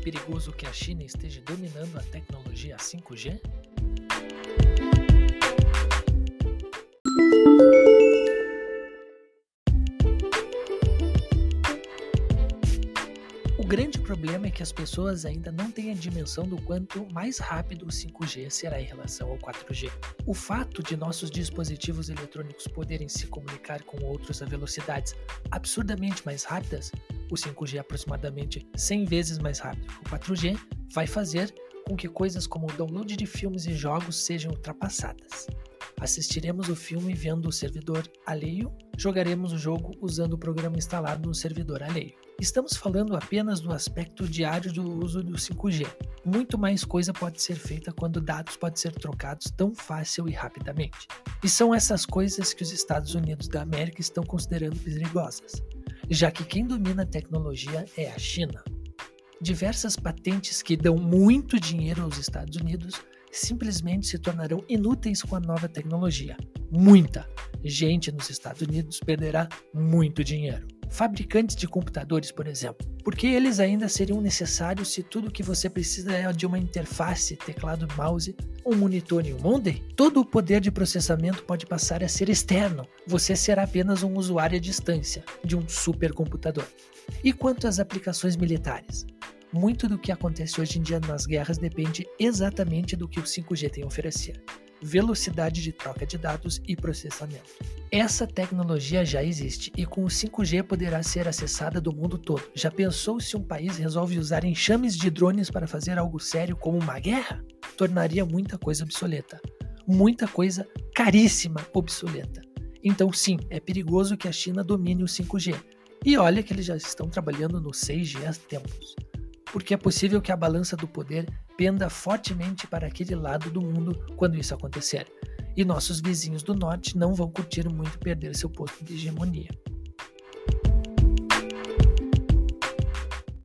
perigoso que a China esteja dominando a tecnologia 5G? O grande problema é que as pessoas ainda não têm a dimensão do quanto mais rápido o 5G será em relação ao 4G. O fato de nossos dispositivos eletrônicos poderem se comunicar com outros a velocidades absurdamente mais rápidas, o 5G é aproximadamente 100 vezes mais rápido que o 4G, vai fazer com que coisas como o download de filmes e jogos sejam ultrapassadas. Assistiremos o filme vendo o servidor alheio, jogaremos o jogo usando o programa instalado no servidor alheio. Estamos falando apenas do aspecto diário do uso do 5G. Muito mais coisa pode ser feita quando dados podem ser trocados tão fácil e rapidamente. E são essas coisas que os Estados Unidos da América estão considerando perigosas, já que quem domina a tecnologia é a China. Diversas patentes que dão muito dinheiro aos Estados Unidos simplesmente se tornarão inúteis com a nova tecnologia. Muita gente nos Estados Unidos perderá muito dinheiro. Fabricantes de computadores, por exemplo, porque eles ainda seriam necessários se tudo que você precisa é de uma interface, teclado, mouse, um monitor e um modem? Todo o poder de processamento pode passar a ser externo. Você será apenas um usuário à distância de um supercomputador. E quanto às aplicações militares? Muito do que acontece hoje em dia nas guerras depende exatamente do que o 5G tem a oferecer: velocidade de troca de dados e processamento. Essa tecnologia já existe e com o 5G poderá ser acessada do mundo todo. Já pensou se um país resolve usar enxames de drones para fazer algo sério como uma guerra? Tornaria muita coisa obsoleta. Muita coisa caríssima obsoleta. Então, sim, é perigoso que a China domine o 5G. E olha que eles já estão trabalhando no 6G há tempos porque é possível que a balança do poder penda fortemente para aquele lado do mundo quando isso acontecer. E nossos vizinhos do norte não vão curtir muito perder seu posto de hegemonia.